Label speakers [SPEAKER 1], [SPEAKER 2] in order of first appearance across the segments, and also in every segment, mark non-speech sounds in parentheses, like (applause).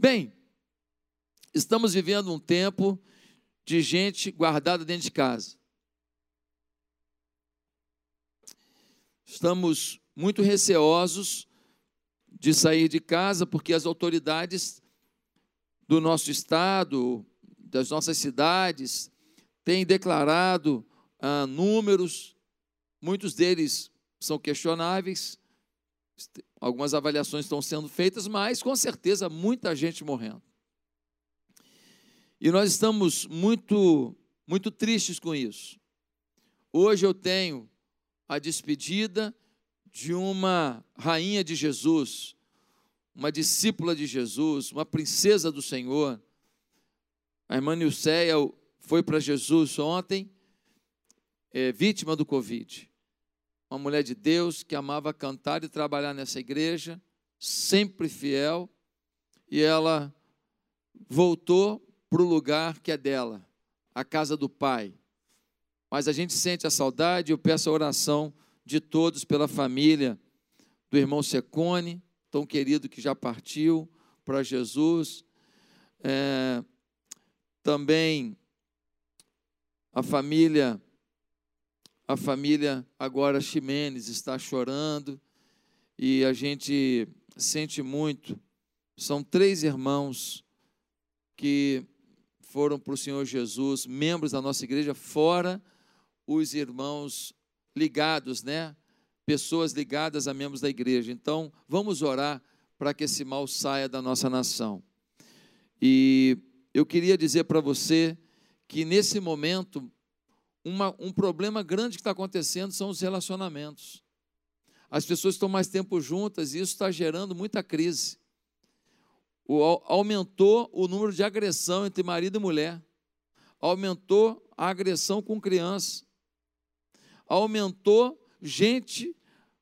[SPEAKER 1] Bem, estamos vivendo um tempo de gente guardada dentro de casa. Estamos muito receosos de sair de casa porque as autoridades do nosso estado, das nossas cidades, têm declarado ah, números, muitos deles são questionáveis, algumas avaliações estão sendo feitas, mas com certeza muita gente morrendo. E nós estamos muito, muito tristes com isso. Hoje eu tenho a despedida de uma rainha de Jesus, uma discípula de Jesus, uma princesa do Senhor. A irmã Nilceia foi para Jesus ontem, é, vítima do Covid. Uma mulher de Deus que amava cantar e trabalhar nessa igreja, sempre fiel, e ela voltou para o lugar que é dela, a casa do Pai. Mas a gente sente a saudade, eu peço a oração de todos pela família do irmão Secone, tão querido que já partiu para Jesus. É, também a família, a família agora Ximenes está chorando e a gente sente muito. São três irmãos que foram para o Senhor Jesus, membros da nossa igreja, fora os irmãos ligados, né? Pessoas ligadas a membros da igreja. Então, vamos orar para que esse mal saia da nossa nação. E eu queria dizer para você que nesse momento, uma, um problema grande que está acontecendo são os relacionamentos. As pessoas estão mais tempo juntas e isso está gerando muita crise. O, aumentou o número de agressão entre marido e mulher. Aumentou a agressão com criança aumentou gente,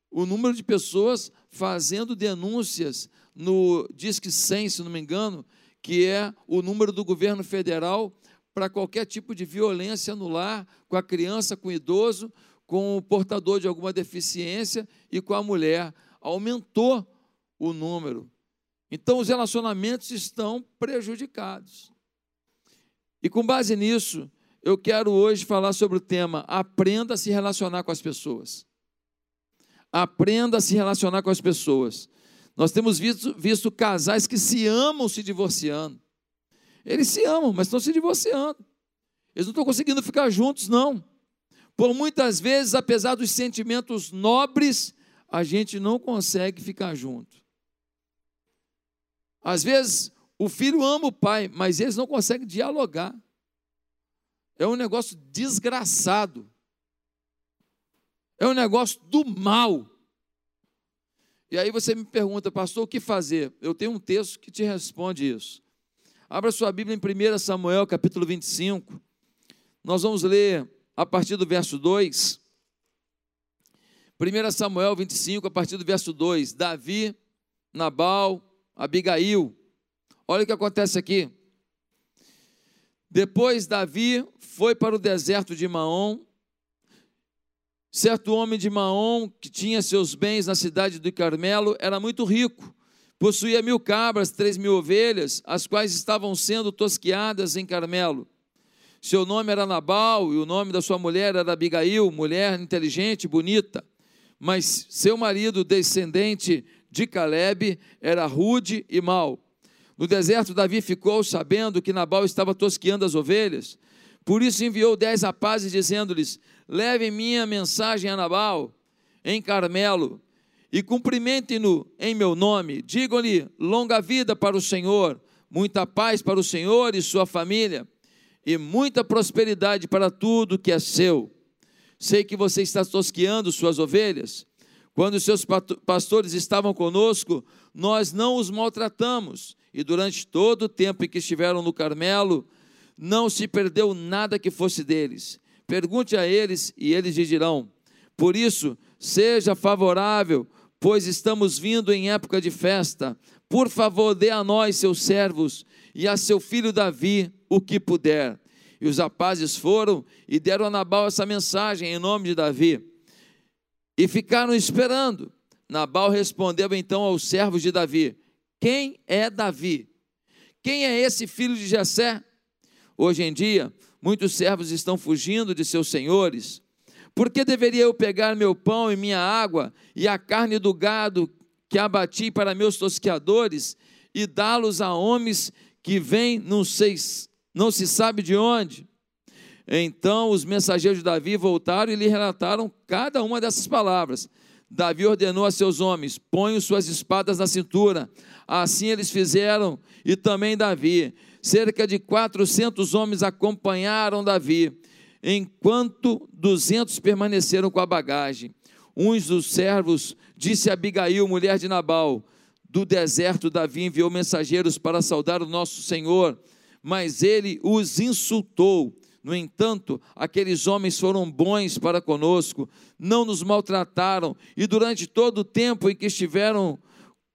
[SPEAKER 1] o número de pessoas fazendo denúncias no Disque 100, se não me engano, que é o número do governo federal para qualquer tipo de violência no lar, com a criança, com o idoso, com o portador de alguma deficiência e com a mulher. Aumentou o número. Então, os relacionamentos estão prejudicados. E com base nisso, eu quero hoje falar sobre o tema aprenda a se relacionar com as pessoas. Aprenda a se relacionar com as pessoas. Nós temos visto, visto casais que se amam se divorciando. Eles se amam, mas estão se divorciando. Eles não estão conseguindo ficar juntos, não. Por muitas vezes, apesar dos sentimentos nobres, a gente não consegue ficar junto. Às vezes, o filho ama o pai, mas eles não conseguem dialogar. É um negócio desgraçado. É um negócio do mal. E aí você me pergunta, pastor, o que fazer? Eu tenho um texto que te responde isso. Abra sua Bíblia em 1 Samuel, capítulo 25. Nós vamos ler a partir do verso 2. 1 Samuel 25, a partir do verso 2. Davi, Nabal, Abigail. Olha o que acontece aqui. Depois Davi foi para o deserto de Maom. Certo homem de Maom, que tinha seus bens na cidade do Carmelo, era muito rico. Possuía mil cabras, três mil ovelhas, as quais estavam sendo tosqueadas em Carmelo. Seu nome era Nabal e o nome da sua mulher era Abigail, mulher inteligente, bonita. Mas seu marido, descendente de Caleb, era rude e mau. No deserto, Davi ficou sabendo que Nabal estava tosqueando as ovelhas. Por isso enviou dez rapazes, dizendo-lhes: Levem minha mensagem a Nabal, em Carmelo, e cumprimentem-no em meu nome. Digam-lhe: longa vida para o Senhor, muita paz para o Senhor e sua família, e muita prosperidade para tudo que é seu. Sei que você está tosqueando suas ovelhas. Quando seus pastores estavam conosco, nós não os maltratamos e durante todo o tempo em que estiveram no Carmelo, não se perdeu nada que fosse deles. Pergunte a eles e eles lhe dirão. Por isso, seja favorável, pois estamos vindo em época de festa. Por favor, dê a nós, seus servos, e a seu filho Davi o que puder. E os rapazes foram e deram a Nabal essa mensagem em nome de Davi. E ficaram esperando. Nabal respondeu então aos servos de Davi: quem é Davi? Quem é esse filho de Jessé? Hoje em dia, muitos servos estão fugindo de seus senhores. Por que deveria eu pegar meu pão e minha água e a carne do gado que abati para meus tosqueadores e dá-los a homens que vêm não, sei, não se sabe de onde? Então os mensageiros de Davi voltaram e lhe relataram cada uma dessas palavras. Davi ordenou a seus homens: ponham suas espadas na cintura. Assim eles fizeram, e também Davi. Cerca de 400 homens acompanharam Davi, enquanto 200 permaneceram com a bagagem. Uns dos servos disse a Abigail, mulher de Nabal: Do deserto Davi enviou mensageiros para saudar o nosso Senhor, mas ele os insultou no entanto, aqueles homens foram bons para conosco, não nos maltrataram, e durante todo o tempo em que estiveram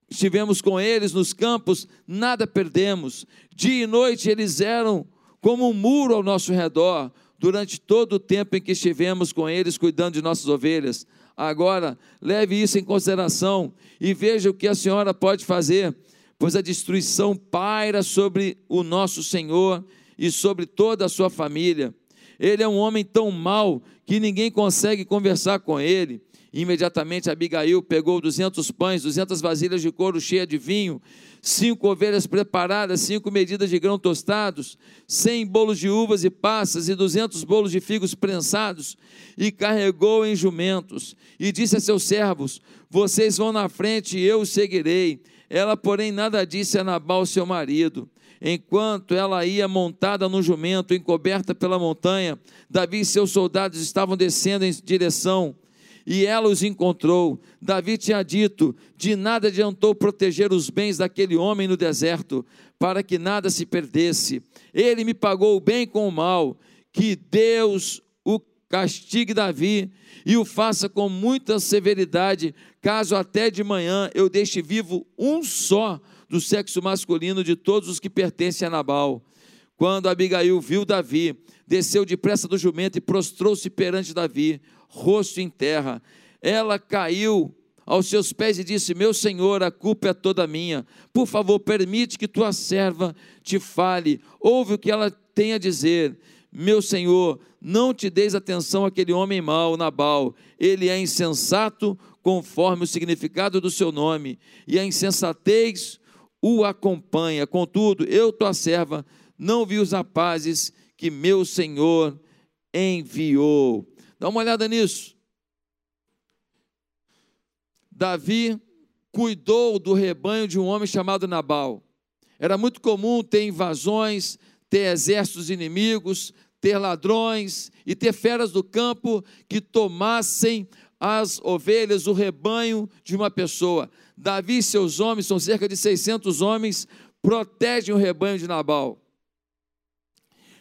[SPEAKER 1] estivemos com eles nos campos, nada perdemos. Dia e noite eles eram como um muro ao nosso redor, durante todo o tempo em que estivemos com eles cuidando de nossas ovelhas. Agora, leve isso em consideração e veja o que a senhora pode fazer, pois a destruição paira sobre o nosso Senhor e sobre toda a sua família. Ele é um homem tão mau que ninguém consegue conversar com ele. Imediatamente Abigail pegou duzentos pães, duzentas vasilhas de couro cheias de vinho, cinco ovelhas preparadas, cinco medidas de grão tostados, cem bolos de uvas e passas e duzentos bolos de figos prensados, e carregou em jumentos. E disse a seus servos: Vocês vão na frente e eu os seguirei. Ela, porém, nada disse a Nabal, seu marido. Enquanto ela ia montada no jumento, encoberta pela montanha, Davi e seus soldados estavam descendo em direção e ela os encontrou. Davi tinha dito: De nada adiantou proteger os bens daquele homem no deserto, para que nada se perdesse. Ele me pagou o bem com o mal. Que Deus o castigue, Davi, e o faça com muita severidade, caso até de manhã eu deixe vivo um só do sexo masculino de todos os que pertencem a Nabal. Quando Abigail viu Davi, desceu depressa do jumento e prostrou-se perante Davi, rosto em terra. Ela caiu aos seus pés e disse: Meu senhor, a culpa é toda minha. Por favor, permite que tua serva te fale. Ouve o que ela tem a dizer. Meu senhor, não te deis atenção àquele homem mau, Nabal. Ele é insensato, conforme o significado do seu nome, e a insensatez o acompanha. Contudo, eu, tua serva, não vi os rapazes que meu Senhor enviou. Dá uma olhada nisso. Davi cuidou do rebanho de um homem chamado Nabal. Era muito comum ter invasões, ter exércitos inimigos, ter ladrões e ter feras do campo que tomassem as ovelhas, o rebanho de uma pessoa. Davi e seus homens, são cerca de 600 homens, protegem o rebanho de Nabal.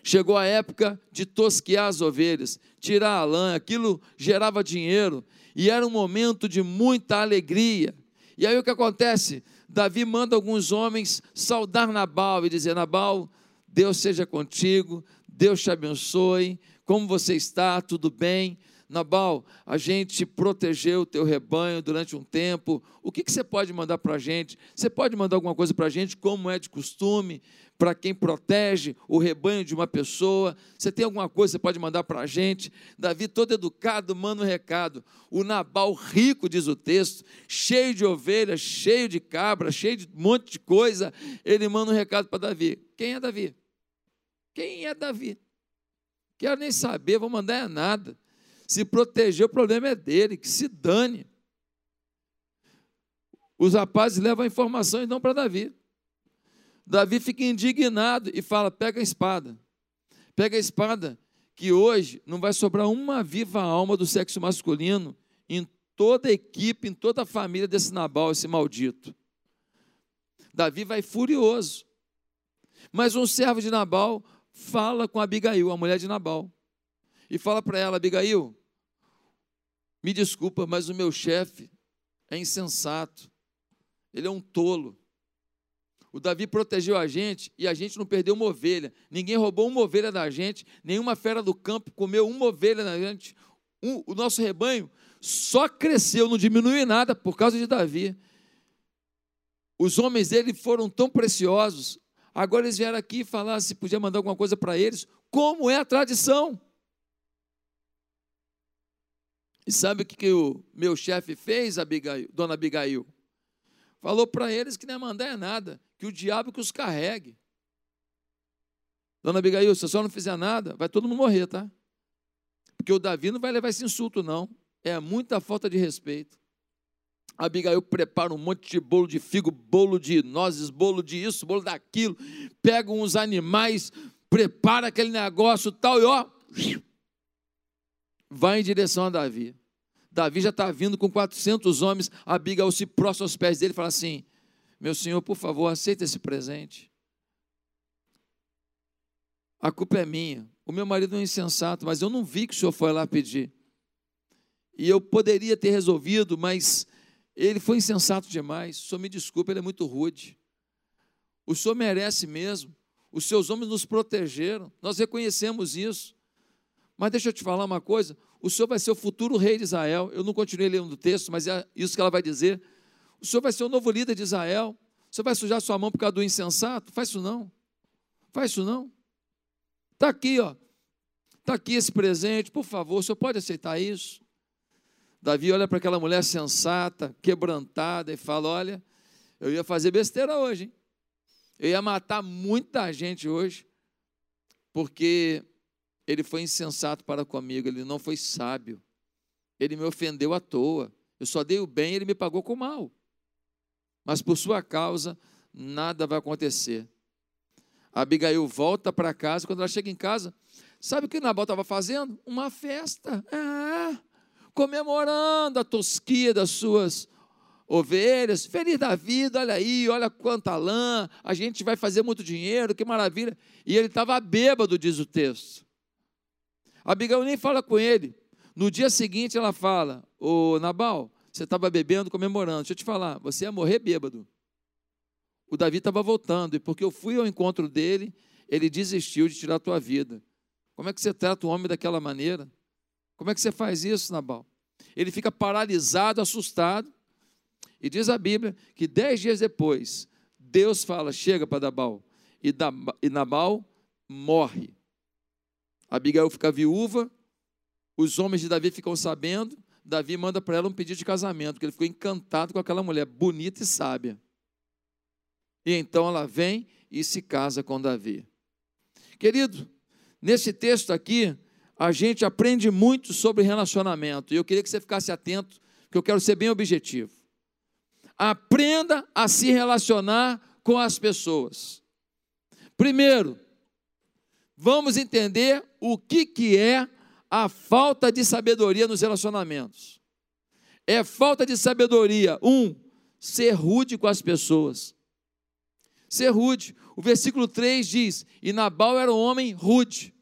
[SPEAKER 1] Chegou a época de tosquear as ovelhas, tirar a lã, aquilo gerava dinheiro e era um momento de muita alegria. E aí o que acontece? Davi manda alguns homens saudar Nabal e dizer: Nabal, Deus seja contigo, Deus te abençoe, como você está? Tudo bem? Nabal, a gente protegeu o teu rebanho durante um tempo. O que, que você pode mandar para a gente? Você pode mandar alguma coisa para a gente, como é de costume, para quem protege o rebanho de uma pessoa? Você tem alguma coisa que você pode mandar para a gente? Davi, todo educado, manda um recado. O Nabal, rico, diz o texto, cheio de ovelhas, cheio de cabra, cheio de um monte de coisa, ele manda um recado para Davi. Quem é Davi? Quem é Davi? Quero nem saber, vou mandar é nada. Se proteger, o problema é dele, que se dane. Os rapazes levam a informação e dão para Davi. Davi fica indignado e fala: pega a espada. Pega a espada, que hoje não vai sobrar uma viva alma do sexo masculino em toda a equipe, em toda a família desse Nabal, esse maldito. Davi vai furioso. Mas um servo de Nabal fala com Abigail, a mulher de Nabal e fala para ela: Abigail, me desculpa, mas o meu chefe é insensato, ele é um tolo. O Davi protegeu a gente e a gente não perdeu uma ovelha. Ninguém roubou uma ovelha da gente, nenhuma fera do campo comeu uma ovelha da gente. Um, o nosso rebanho só cresceu, não diminuiu nada por causa de Davi. Os homens dele foram tão preciosos, Agora eles vieram aqui falar se podia mandar alguma coisa para eles, como é a tradição. E sabe o que, que o meu chefe fez, Abigail, dona Abigail? Falou para eles que não é mandar é nada, que o diabo que os carregue. Dona Abigail, se a senhora não fizer nada, vai todo mundo morrer, tá? Porque o Davi não vai levar esse insulto, não. É muita falta de respeito. A Abigail prepara um monte de bolo de figo, bolo de nozes, bolo de isso, bolo daquilo. Pega uns animais, prepara aquele negócio tal e ó, vai em direção a Davi. Davi já está vindo com 400 homens. Abigail se prostra aos pés dele e fala assim: Meu senhor, por favor, aceita esse presente. A culpa é minha. O meu marido é um insensato, mas eu não vi que o senhor foi lá pedir. E eu poderia ter resolvido, mas ele foi insensato demais. O senhor me desculpe, ele é muito rude. O senhor merece mesmo. Os seus homens nos protegeram. Nós reconhecemos isso. Mas deixa eu te falar uma coisa: o senhor vai ser o futuro rei de Israel. Eu não continuei lendo o texto, mas é isso que ela vai dizer. O senhor vai ser o novo líder de Israel. O senhor vai sujar sua mão por causa do insensato? Faz isso não. Faz isso não. Está aqui, ó. Está aqui esse presente, por favor, o senhor pode aceitar isso? Davi olha para aquela mulher sensata, quebrantada, e fala: Olha, eu ia fazer besteira hoje, hein? eu ia matar muita gente hoje, porque ele foi insensato para comigo, ele não foi sábio, ele me ofendeu à toa. Eu só dei o bem, ele me pagou com o mal. Mas por sua causa, nada vai acontecer. A Abigail volta para casa, quando ela chega em casa, sabe o que Nabal estava fazendo? Uma festa. É, comemorando a tosquia das suas ovelhas, feliz da vida, olha aí, olha quanta lã, a gente vai fazer muito dinheiro, que maravilha. E ele estava bêbado, diz o texto. A Abigail nem fala com ele. No dia seguinte ela fala: Ô Nabal, você estava bebendo, comemorando. Deixa eu te falar, você ia morrer bêbado o Davi estava voltando, e porque eu fui ao encontro dele, ele desistiu de tirar a tua vida. Como é que você trata o homem daquela maneira? Como é que você faz isso, Nabal? Ele fica paralisado, assustado, e diz a Bíblia que dez dias depois, Deus fala: chega para Nabal, e Nabal morre. Abigail fica viúva, os homens de Davi ficam sabendo, Davi manda para ela um pedido de casamento, porque ele ficou encantado com aquela mulher bonita e sábia. E então ela vem e se casa com Davi. Querido, nesse texto aqui, a gente aprende muito sobre relacionamento. E eu queria que você ficasse atento, que eu quero ser bem objetivo. Aprenda a se relacionar com as pessoas. Primeiro, vamos entender o que, que é a falta de sabedoria nos relacionamentos. É falta de sabedoria, um, ser rude com as pessoas ser rude. O versículo 3 diz: E Nabal era um homem rude.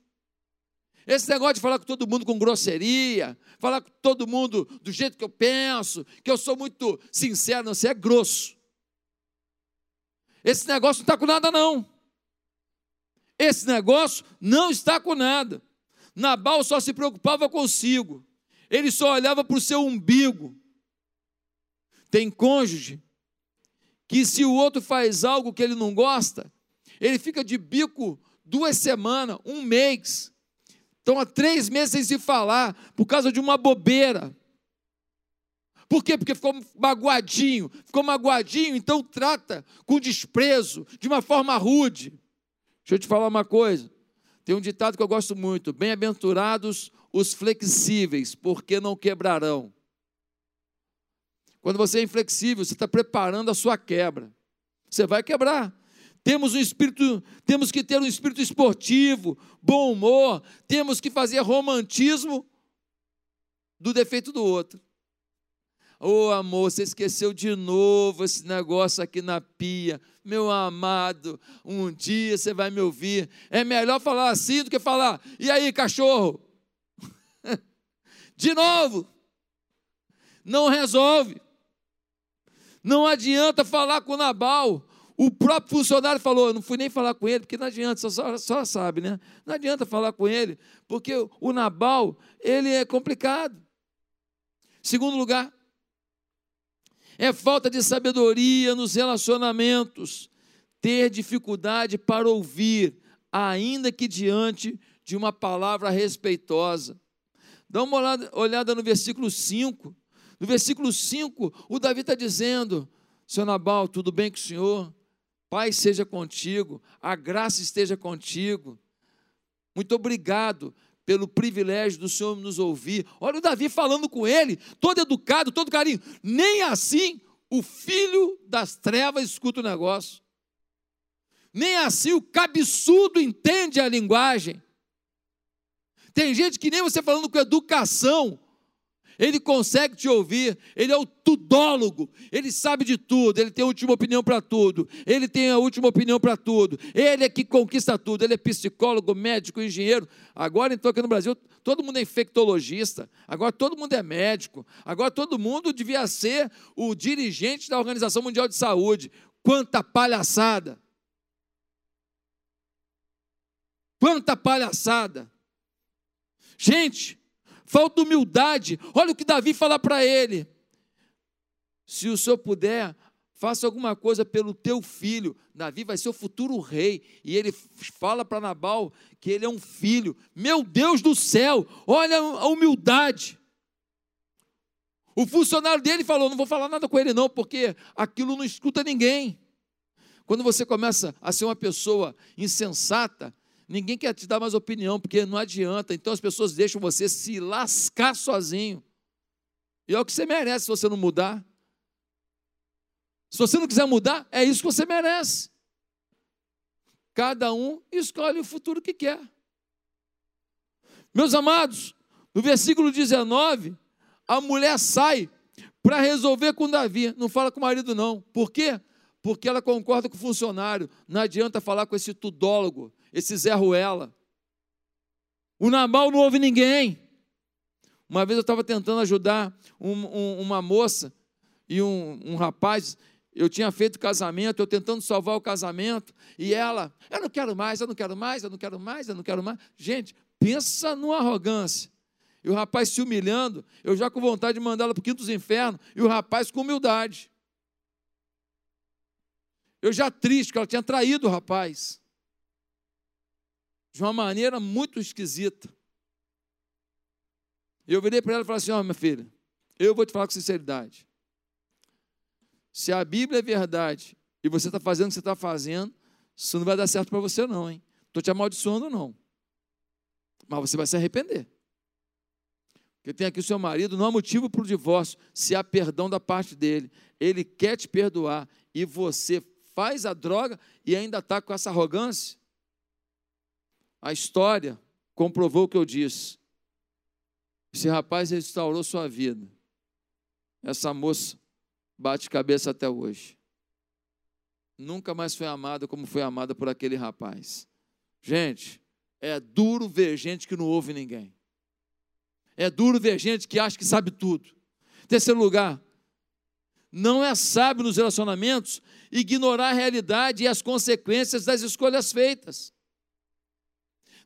[SPEAKER 1] Esse negócio de falar com todo mundo com grosseria, falar com todo mundo do jeito que eu penso, que eu sou muito sincero, não, você é grosso. Esse negócio não está com nada, não. Esse negócio não está com nada. Nabal só se preocupava consigo, ele só olhava para o seu umbigo. Tem cônjuge que se o outro faz algo que ele não gosta, ele fica de bico duas semanas, um mês. Então, há três meses sem se falar, por causa de uma bobeira. Por quê? Porque ficou magoadinho. Ficou magoadinho, então trata com desprezo, de uma forma rude. Deixa eu te falar uma coisa. Tem um ditado que eu gosto muito: bem-aventurados os flexíveis, porque não quebrarão. Quando você é inflexível, você está preparando a sua quebra. Você vai quebrar. Temos um espírito, temos que ter um espírito esportivo, bom humor, temos que fazer romantismo do defeito do outro. Ô oh, amor, você esqueceu de novo esse negócio aqui na pia. Meu amado, um dia você vai me ouvir. É melhor falar assim do que falar, e aí, cachorro? (laughs) de novo. Não resolve. Não adianta falar com Nabal. O próprio funcionário falou: eu não fui nem falar com ele, porque não adianta, só, só sabe, né? Não adianta falar com ele, porque o Nabal, ele é complicado. Segundo lugar, é falta de sabedoria nos relacionamentos. ter dificuldade para ouvir, ainda que diante de uma palavra respeitosa. Dá uma olhada, olhada no versículo 5. No versículo 5, o Davi está dizendo: Senhor Nabal, tudo bem com o senhor? Pai seja contigo, a graça esteja contigo. Muito obrigado pelo privilégio do Senhor nos ouvir. Olha o Davi falando com ele, todo educado, todo carinho. Nem assim o filho das trevas escuta o negócio. Nem assim o cabeçudo entende a linguagem. Tem gente que nem você falando com educação, ele consegue te ouvir, ele é o tudólogo, ele sabe de tudo, ele tem a última opinião para tudo, ele tem a última opinião para tudo, ele é que conquista tudo, ele é psicólogo, médico, engenheiro. Agora, então, aqui no Brasil, todo mundo é infectologista, agora todo mundo é médico, agora todo mundo devia ser o dirigente da Organização Mundial de Saúde. Quanta palhaçada! Quanta palhaçada! Gente, falta humildade. Olha o que Davi fala para ele. Se o senhor puder, faça alguma coisa pelo teu filho. Davi vai ser o futuro rei. E ele fala para Nabal que ele é um filho. Meu Deus do céu, olha a humildade. O funcionário dele falou: Não vou falar nada com ele, não, porque aquilo não escuta ninguém. Quando você começa a ser uma pessoa insensata, Ninguém quer te dar mais opinião, porque não adianta. Então as pessoas deixam você se lascar sozinho. E é o que você merece se você não mudar. Se você não quiser mudar, é isso que você merece. Cada um escolhe o futuro que quer. Meus amados, no versículo 19, a mulher sai para resolver com Davi. Não fala com o marido, não. Por quê? Porque ela concorda com o funcionário. Não adianta falar com esse tudólogo esse Zé Ruela. O Nabal não ouve ninguém. Uma vez eu estava tentando ajudar um, um, uma moça e um, um rapaz, eu tinha feito casamento, eu tentando salvar o casamento, e ela, eu não quero mais, eu não quero mais, eu não quero mais, eu não quero mais. Gente, pensa numa arrogância. E o rapaz se humilhando, eu já com vontade de mandá-la para o quinto dos infernos, e o rapaz com humildade. Eu já triste, que ela tinha traído o rapaz de uma maneira muito esquisita. Eu virei para ela e falei assim: Ó, oh, minha filha, eu vou te falar com sinceridade. Se a Bíblia é verdade e você está fazendo o que você está fazendo, isso não vai dar certo para você, não, hein? Estou te amaldiçoando, não. Mas você vai se arrepender. Porque tem aqui o seu marido, não há motivo para o divórcio, se há perdão da parte dele. Ele quer te perdoar e você faz a droga e ainda está com essa arrogância. A história comprovou o que eu disse. Esse rapaz restaurou sua vida. Essa moça bate cabeça até hoje. Nunca mais foi amada como foi amada por aquele rapaz. Gente, é duro ver gente que não ouve ninguém. É duro ver gente que acha que sabe tudo. Terceiro lugar, não é sábio nos relacionamentos ignorar a realidade e as consequências das escolhas feitas.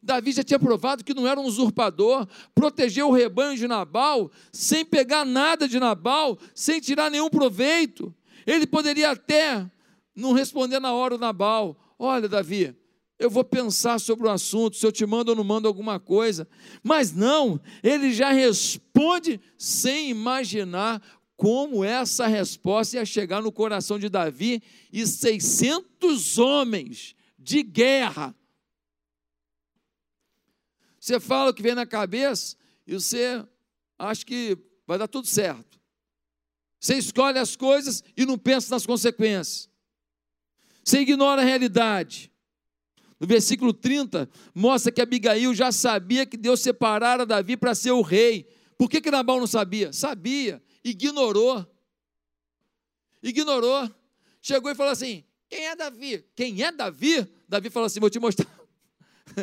[SPEAKER 1] Davi já tinha provado que não era um usurpador, protegeu o rebanho de Nabal, sem pegar nada de Nabal, sem tirar nenhum proveito. Ele poderia até não responder na hora o Nabal: Olha, Davi, eu vou pensar sobre o assunto, se eu te mando ou não mando alguma coisa. Mas não, ele já responde sem imaginar como essa resposta ia chegar no coração de Davi e 600 homens de guerra você fala o que vem na cabeça e você acha que vai dar tudo certo. Você escolhe as coisas e não pensa nas consequências. Você ignora a realidade. No versículo 30, mostra que Abigail já sabia que Deus separara Davi para ser o rei. Por que, que Nabal não sabia? Sabia, ignorou. Ignorou. Chegou e falou assim: Quem é Davi? Quem é Davi? Davi falou assim: Vou te mostrar.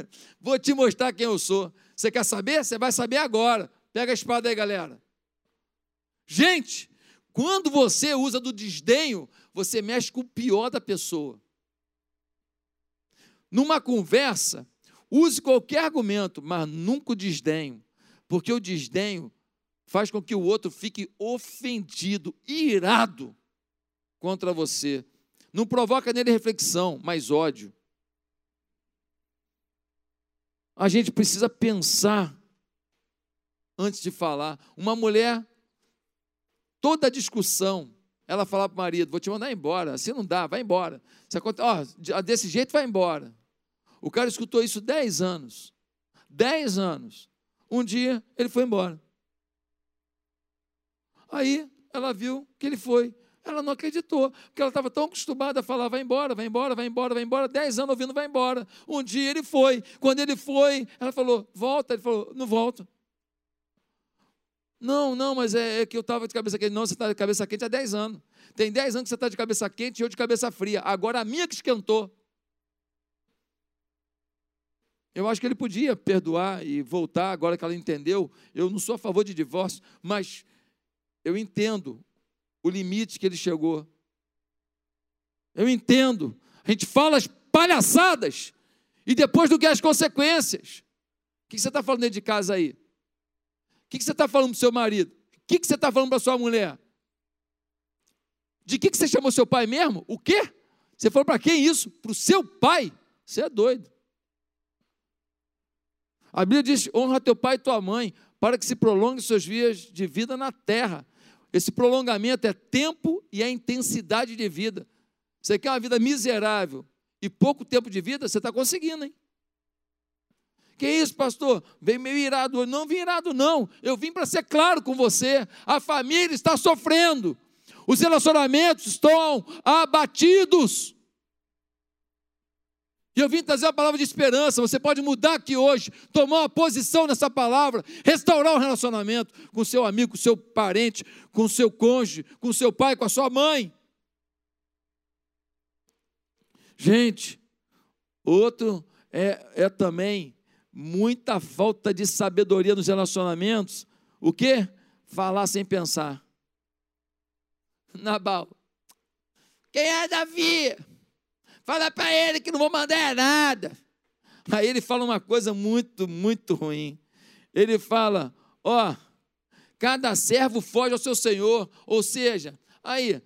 [SPEAKER 1] (laughs) Vou te mostrar quem eu sou. Você quer saber? Você vai saber agora. Pega a espada aí, galera. Gente, quando você usa do desdenho, você mexe com o pior da pessoa. Numa conversa, use qualquer argumento, mas nunca o desdenho, porque o desdenho faz com que o outro fique ofendido, irado contra você. Não provoca nele reflexão, mas ódio. A gente precisa pensar antes de falar. Uma mulher, toda discussão, ela fala para o marido: Vou te mandar embora. Assim não dá, vai embora. Você, ó, desse jeito vai embora. O cara escutou isso dez anos. Dez anos. Um dia ele foi embora. Aí ela viu que ele foi. Ela não acreditou, porque ela estava tão acostumada a falar: vai embora, vai embora, vai embora, vai embora. Dez anos ouvindo, vai embora. Um dia ele foi. Quando ele foi, ela falou: volta. Ele falou: não volto. Não, não, mas é, é que eu estava de cabeça quente. Não, você está de cabeça quente há 10 anos. Tem 10 anos que você está de cabeça quente e eu de cabeça fria. Agora a minha que esquentou. Eu acho que ele podia perdoar e voltar agora que ela entendeu. Eu não sou a favor de divórcio, mas eu entendo o limite que ele chegou. Eu entendo. A gente fala as palhaçadas e depois do que as consequências. O que você está falando dentro de casa aí? que, que você está falando para o seu marido? O que, você está falando para sua mulher? De que, que você chamou seu pai mesmo? O quê? Você falou para quem isso? Para o seu pai? Você é doido. A Bíblia diz: honra teu pai e tua mãe, para que se prolongue seus dias de vida na terra. Esse prolongamento é tempo e a intensidade de vida. Você quer uma vida miserável e pouco tempo de vida? Você está conseguindo, hein? Que isso, pastor? Vem meio irado. Não vim irado, não. Eu vim para ser claro com você. A família está sofrendo. Os relacionamentos estão abatidos. E eu vim trazer a palavra de esperança. Você pode mudar aqui hoje, tomar uma posição nessa palavra, restaurar o um relacionamento com seu amigo, com seu parente, com seu cônjuge, com seu pai, com a sua mãe. Gente, outro é, é também muita falta de sabedoria nos relacionamentos. O que? Falar sem pensar. (laughs) Nabal. Quem é Davi? Fala para ele que não vou mandar nada. Aí ele fala uma coisa muito, muito ruim. Ele fala: Ó, cada servo foge ao seu senhor. Ou seja, aí,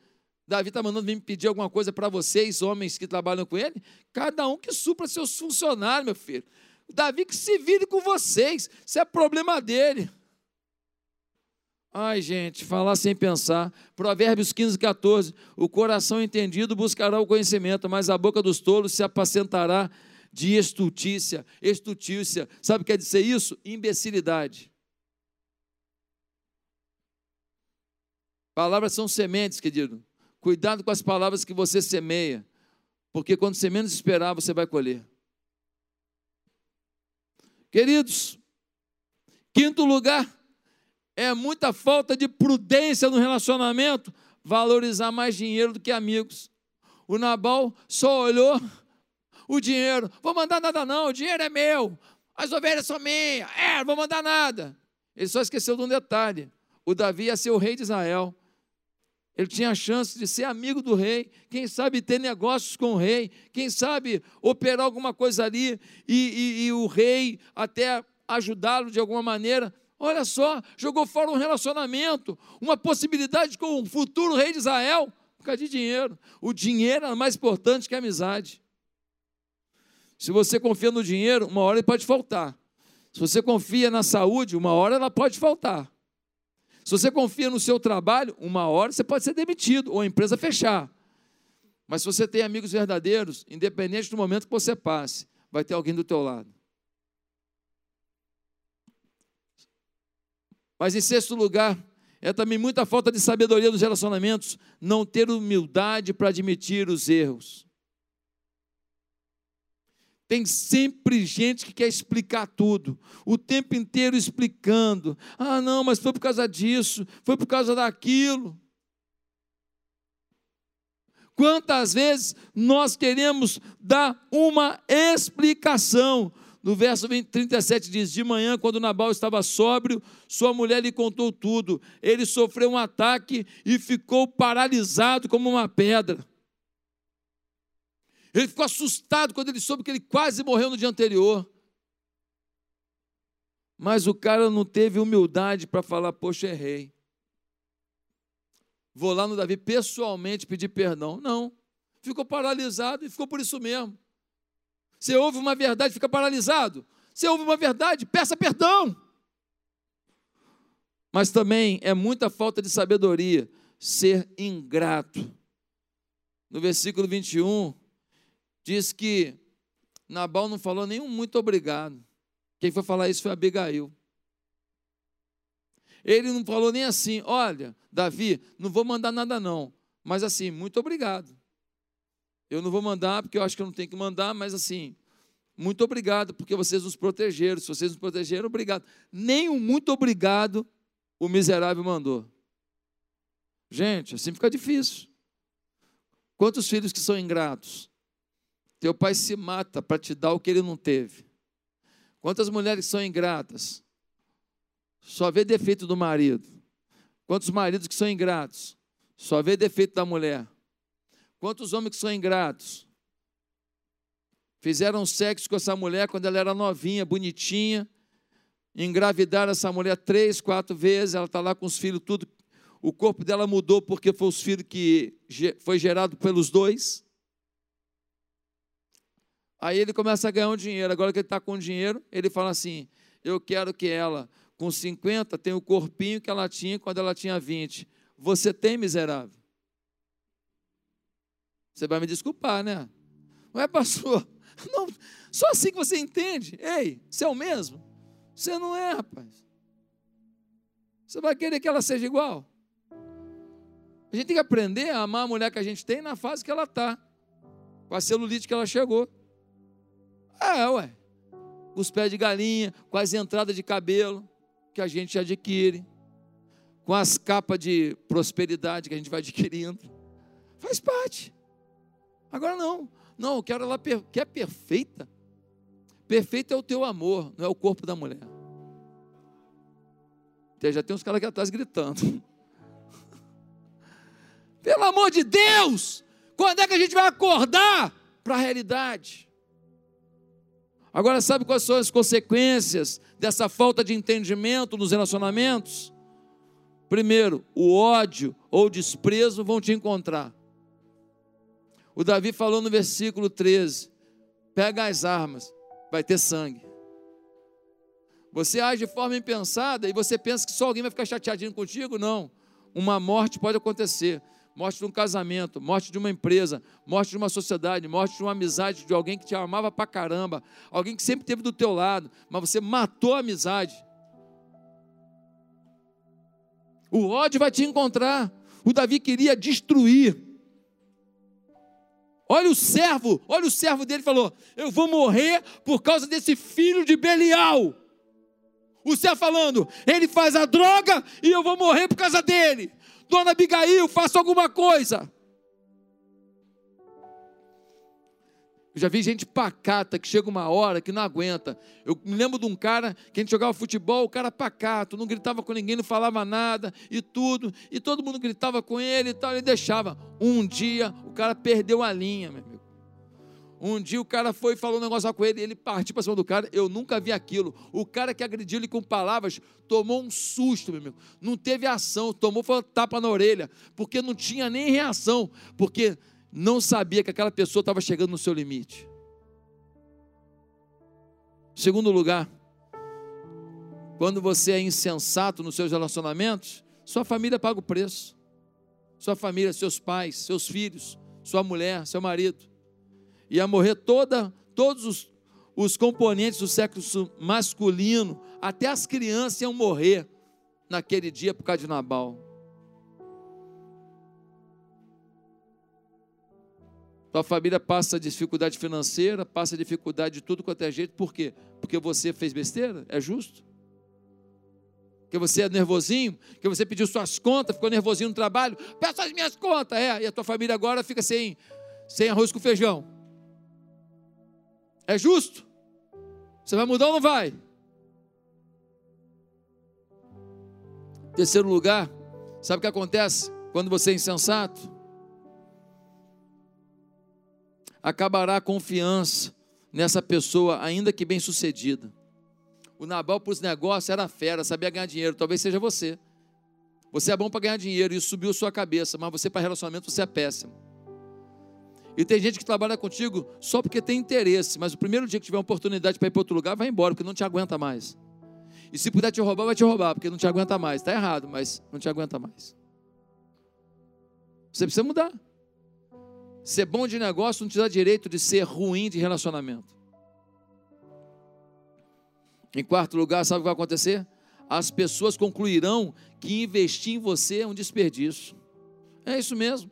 [SPEAKER 1] Davi está mandando me pedir alguma coisa para vocês, homens que trabalham com ele. Cada um que supra seus funcionários, meu filho. Davi que se vire com vocês, isso é problema dele. Ai, gente, falar sem pensar. Provérbios 15, 14. O coração entendido buscará o conhecimento, mas a boca dos tolos se apacentará de estultícia. Estultícia. Sabe o que quer dizer isso? Imbecilidade. Palavras são sementes, querido. Cuidado com as palavras que você semeia, porque quando você menos esperar, você vai colher. Queridos, quinto lugar, é muita falta de prudência no relacionamento, valorizar mais dinheiro do que amigos. O Nabal só olhou o dinheiro, vou mandar nada não, o dinheiro é meu, as ovelhas são minhas, é, não vou mandar nada. Ele só esqueceu de um detalhe: o Davi ia ser o rei de Israel. Ele tinha a chance de ser amigo do rei, quem sabe ter negócios com o rei, quem sabe operar alguma coisa ali e, e, e o rei até ajudá-lo de alguma maneira. Olha só, jogou fora um relacionamento, uma possibilidade com o futuro rei de Israel, por causa de dinheiro. O dinheiro é mais importante que a amizade. Se você confia no dinheiro, uma hora ele pode faltar. Se você confia na saúde, uma hora ela pode faltar. Se você confia no seu trabalho, uma hora você pode ser demitido ou a empresa fechar. Mas se você tem amigos verdadeiros, independente do momento que você passe, vai ter alguém do teu lado. Mas em sexto lugar, é também muita falta de sabedoria nos relacionamentos, não ter humildade para admitir os erros. Tem sempre gente que quer explicar tudo, o tempo inteiro explicando. Ah, não, mas foi por causa disso, foi por causa daquilo. Quantas vezes nós queremos dar uma explicação? No verso 37 diz: De manhã, quando Nabal estava sóbrio, sua mulher lhe contou tudo. Ele sofreu um ataque e ficou paralisado como uma pedra. Ele ficou assustado quando ele soube que ele quase morreu no dia anterior. Mas o cara não teve humildade para falar: Poxa, errei. Vou lá no Davi pessoalmente pedir perdão. Não. ficou paralisado e ficou por isso mesmo. Você ouve uma verdade, fica paralisado. Você ouve uma verdade, peça perdão. Mas também é muita falta de sabedoria ser ingrato. No versículo 21, diz que Nabal não falou nenhum muito obrigado. Quem foi falar isso foi Abigail. Ele não falou nem assim, olha, Davi, não vou mandar nada não, mas assim, muito obrigado. Eu não vou mandar porque eu acho que eu não tenho que mandar, mas assim, muito obrigado porque vocês nos protegeram. Se vocês nos protegeram, obrigado. Nem um muito obrigado o miserável mandou. Gente, assim fica difícil. Quantos filhos que são ingratos? Teu pai se mata para te dar o que ele não teve. Quantas mulheres são ingratas? Só vê defeito do marido. Quantos maridos que são ingratos? Só vê defeito da mulher. Quantos homens que são ingratos? Fizeram sexo com essa mulher quando ela era novinha, bonitinha. Engravidaram essa mulher três, quatro vezes. Ela está lá com os filhos, tudo. O corpo dela mudou porque foi os filhos que foi gerado pelos dois. Aí ele começa a ganhar um dinheiro. Agora que ele está com dinheiro, ele fala assim: Eu quero que ela com 50 tem o corpinho que ela tinha quando ela tinha 20. Você tem, miserável? Você vai me desculpar, né? Não é, pastor? (laughs) Não, só assim que você entende. Ei, você é o mesmo? Você não é, rapaz. Você vai querer que ela seja igual? A gente tem que aprender a amar a mulher que a gente tem na fase que ela está, com a celulite que ela chegou. É, ué. Com os pés de galinha, com as entradas de cabelo que a gente adquire, com as capas de prosperidade que a gente vai adquirindo. Faz parte. Agora não. Não, eu quero ela per... que é perfeita. Perfeito é o teu amor, não é o corpo da mulher. Já tem uns caras aqui atrás gritando. (laughs) Pelo amor de Deus! Quando é que a gente vai acordar para a realidade? Agora, sabe quais são as consequências dessa falta de entendimento nos relacionamentos? Primeiro, o ódio ou desprezo vão te encontrar. O Davi falou no versículo 13: pega as armas, vai ter sangue. Você age de forma impensada e você pensa que só alguém vai ficar chateadinho contigo? Não. Uma morte pode acontecer morte de um casamento, morte de uma empresa, morte de uma sociedade, morte de uma amizade de alguém que te amava pra caramba, alguém que sempre esteve do teu lado, mas você matou a amizade. O ódio vai te encontrar. O Davi queria destruir. Olha o servo, olha o servo dele falou: Eu vou morrer por causa desse filho de Belial. O servo falando: Ele faz a droga e eu vou morrer por causa dele. Dona Abigail, faça alguma coisa. Eu já vi gente pacata que chega uma hora que não aguenta. Eu me lembro de um cara que a gente jogava futebol, o cara pacato, não gritava com ninguém, não falava nada e tudo, e todo mundo gritava com ele e tal, ele deixava. Um dia o cara perdeu a linha, meu amigo. Um dia o cara foi e falou um negócio com ele, ele partiu para cima do cara, eu nunca vi aquilo. O cara que agrediu ele com palavras tomou um susto, meu amigo. Não teve ação, tomou foi um tapa na orelha, porque não tinha nem reação, porque não sabia que aquela pessoa estava chegando no seu limite. Segundo lugar, quando você é insensato nos seus relacionamentos, sua família paga o preço. Sua família, seus pais, seus filhos, sua mulher, seu marido ia morrer toda, todos os, os componentes do sexo masculino, até as crianças iam morrer naquele dia por causa de Nabal. Tua família passa dificuldade financeira, passa dificuldade de tudo quanto é jeito, por quê? Porque você fez besteira? É justo? Que você é nervosinho? Que você pediu suas contas, ficou nervosinho no trabalho? Peça as minhas contas, é, e a tua família agora fica sem, sem arroz com feijão. É justo? Você vai mudar ou não vai? Terceiro lugar, sabe o que acontece quando você é insensato? Acabará a confiança nessa pessoa, ainda que bem sucedida. O Nabal para os negócios era fera, sabia ganhar dinheiro, talvez seja você. Você é bom para ganhar dinheiro, isso subiu sua cabeça, mas você para relacionamento você é péssimo. E tem gente que trabalha contigo só porque tem interesse, mas o primeiro dia que tiver oportunidade para ir para outro lugar, vai embora, porque não te aguenta mais. E se puder te roubar, vai te roubar, porque não te aguenta mais. Está errado, mas não te aguenta mais. Você precisa mudar. Ser bom de negócio não te dá direito de ser ruim de relacionamento. Em quarto lugar, sabe o que vai acontecer? As pessoas concluirão que investir em você é um desperdício. É isso mesmo.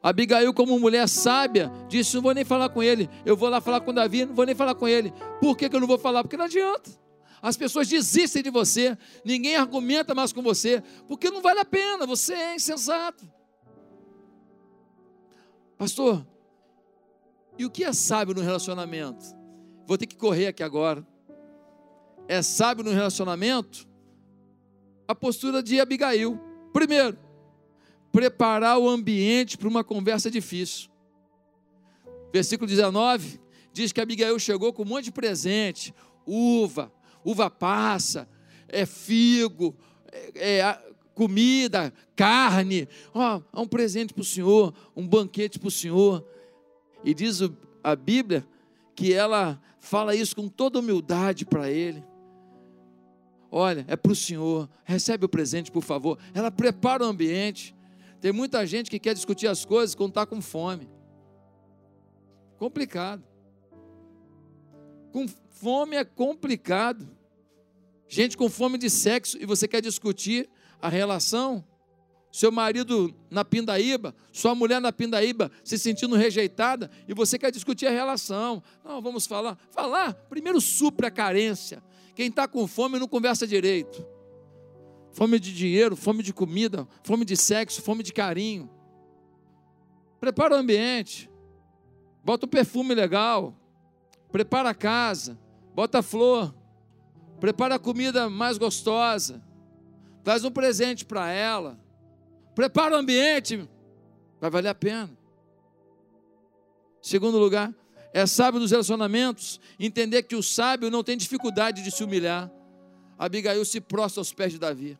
[SPEAKER 1] Abigail, como mulher sábia, disse: Não vou nem falar com ele. Eu vou lá falar com Davi, não vou nem falar com ele. Por que, que eu não vou falar? Porque não adianta. As pessoas desistem de você, ninguém argumenta mais com você, porque não vale a pena, você é insensato. Pastor, e o que é sábio no relacionamento? Vou ter que correr aqui agora. É sábio no relacionamento? A postura de Abigail. Primeiro, preparar o ambiente para uma conversa difícil. Versículo 19 diz que Abigail chegou com um monte de presente: uva, uva passa, é figo, é, é comida, carne. Ó, oh, um presente para o Senhor, um banquete para o Senhor. E diz a Bíblia que ela fala isso com toda humildade para ele. Olha, é para o Senhor, recebe o presente, por favor. Ela prepara o ambiente. Tem muita gente que quer discutir as coisas quando está com fome. Complicado. Com fome é complicado. Gente com fome de sexo e você quer discutir a relação? Seu marido na pindaíba, sua mulher na pindaíba se sentindo rejeitada e você quer discutir a relação. Não, vamos falar. Falar, primeiro supra a carência. Quem está com fome não conversa direito fome de dinheiro, fome de comida, fome de sexo, fome de carinho. Prepara o ambiente, bota um perfume legal, prepara a casa, bota a flor, prepara a comida mais gostosa, faz um presente para ela, prepara o ambiente, vai valer a pena. Segundo lugar, é sábio nos relacionamentos entender que o sábio não tem dificuldade de se humilhar. Abigail se prostra aos pés de Davi.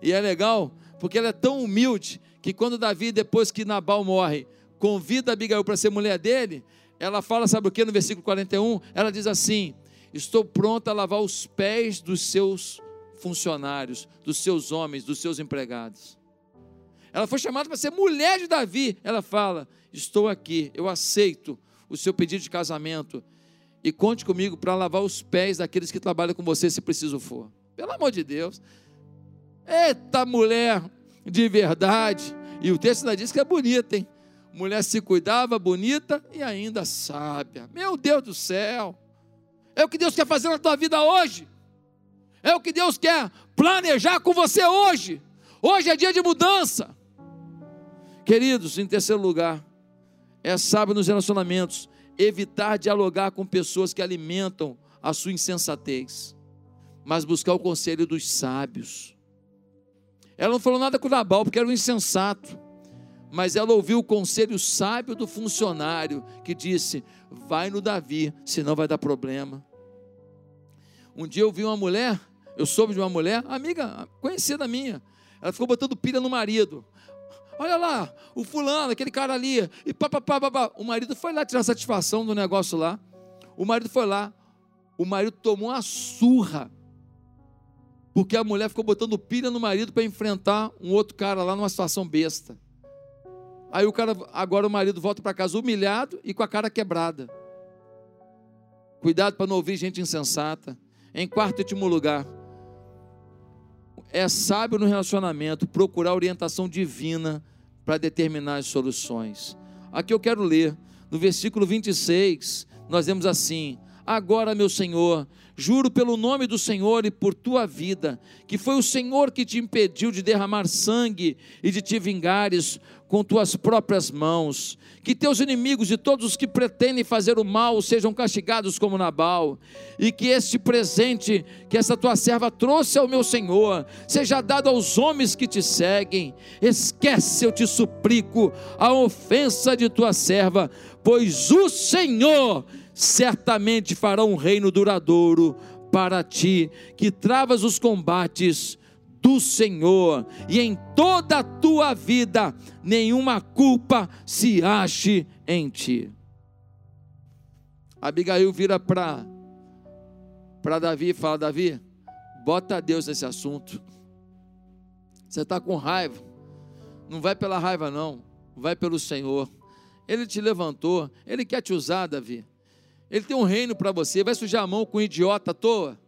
[SPEAKER 1] E é legal, porque ela é tão humilde que quando Davi, depois que Nabal morre, convida Abigail para ser mulher dele, ela fala, sabe o que no versículo 41? Ela diz assim: Estou pronta a lavar os pés dos seus funcionários, dos seus homens, dos seus empregados. Ela foi chamada para ser mulher de Davi. Ela fala: Estou aqui, eu aceito o seu pedido de casamento e conte comigo para lavar os pés daqueles que trabalham com você, se preciso for. Pelo amor de Deus. Eita mulher de verdade. E o texto ainda diz que é bonita, hein? Mulher se cuidava, bonita e ainda sábia. Meu Deus do céu. É o que Deus quer fazer na tua vida hoje. É o que Deus quer planejar com você hoje. Hoje é dia de mudança. Queridos, em terceiro lugar, é sábio nos relacionamentos evitar dialogar com pessoas que alimentam a sua insensatez, mas buscar o conselho dos sábios. Ela não falou nada com Nabal, porque era um insensato. Mas ela ouviu o conselho sábio do funcionário, que disse: Vai no Davi, senão vai dar problema. Um dia eu vi uma mulher, eu soube de uma mulher, amiga, conhecida minha. Ela ficou botando pilha no marido. Olha lá, o fulano, aquele cara ali, e pá, pá, pá, pá, pá. O marido foi lá tirar satisfação do negócio lá. O marido foi lá. O marido tomou uma surra porque a mulher ficou botando pilha no marido para enfrentar um outro cara lá numa situação besta. Aí o cara, agora o marido volta para casa humilhado e com a cara quebrada. Cuidado para não ouvir gente insensata. Em quarto e último lugar, é sábio no relacionamento procurar orientação divina para determinar as soluções. Aqui eu quero ler, no versículo 26, nós vemos assim: Agora, meu Senhor, Juro pelo nome do Senhor e por tua vida, que foi o Senhor que te impediu de derramar sangue e de te vingares com tuas próprias mãos. Que teus inimigos e todos os que pretendem fazer o mal sejam castigados como Nabal. E que este presente que essa tua serva trouxe ao meu Senhor seja dado aos homens que te seguem. Esquece, eu te suplico, a ofensa de tua serva, pois o Senhor certamente fará um reino duradouro para ti, que travas os combates do Senhor, e em toda a tua vida nenhuma culpa se ache em ti. Abigail vira para para Davi e fala: Davi, bota Deus nesse assunto. Você está com raiva, não vai pela raiva, não, vai pelo Senhor. Ele te levantou, ele quer te usar, Davi. Ele tem um reino para você. Vai sujar a mão com um idiota à toa?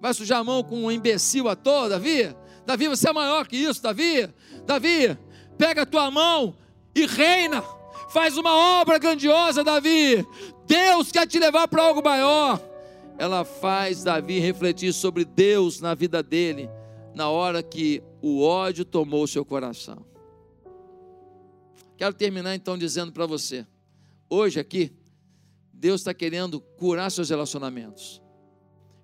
[SPEAKER 1] Vai sujar a mão com um imbecil à toa, Davi? Davi, você é maior que isso, Davi. Davi, pega a tua mão e reina. Faz uma obra grandiosa, Davi. Deus quer te levar para algo maior. Ela faz Davi refletir sobre Deus na vida dele, na hora que o ódio tomou seu coração. Quero terminar então dizendo para você: hoje aqui, Deus está querendo curar seus relacionamentos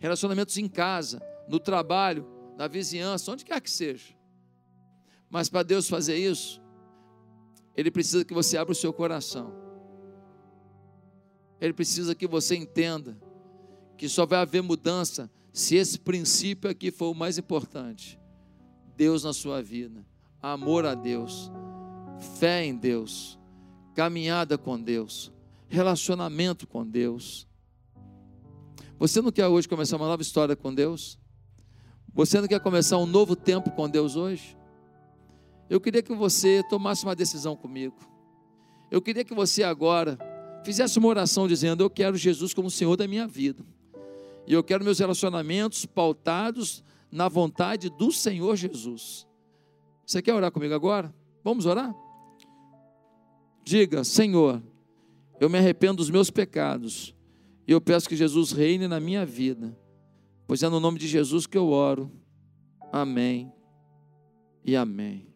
[SPEAKER 1] relacionamentos em casa, no trabalho, na vizinhança, onde quer que seja. Mas para Deus fazer isso, Ele precisa que você abra o seu coração. Ele precisa que você entenda que só vai haver mudança se esse princípio aqui for o mais importante. Deus na sua vida, amor a Deus, fé em Deus, caminhada com Deus, relacionamento com Deus. Você não quer hoje começar uma nova história com Deus? Você não quer começar um novo tempo com Deus hoje? Eu queria que você tomasse uma decisão comigo. Eu queria que você agora fizesse uma oração dizendo: Eu quero Jesus como Senhor da minha vida. E eu quero meus relacionamentos pautados na vontade do Senhor Jesus. Você quer orar comigo agora? Vamos orar? Diga: Senhor, eu me arrependo dos meus pecados e eu peço que Jesus reine na minha vida, pois é no nome de Jesus que eu oro. Amém e amém.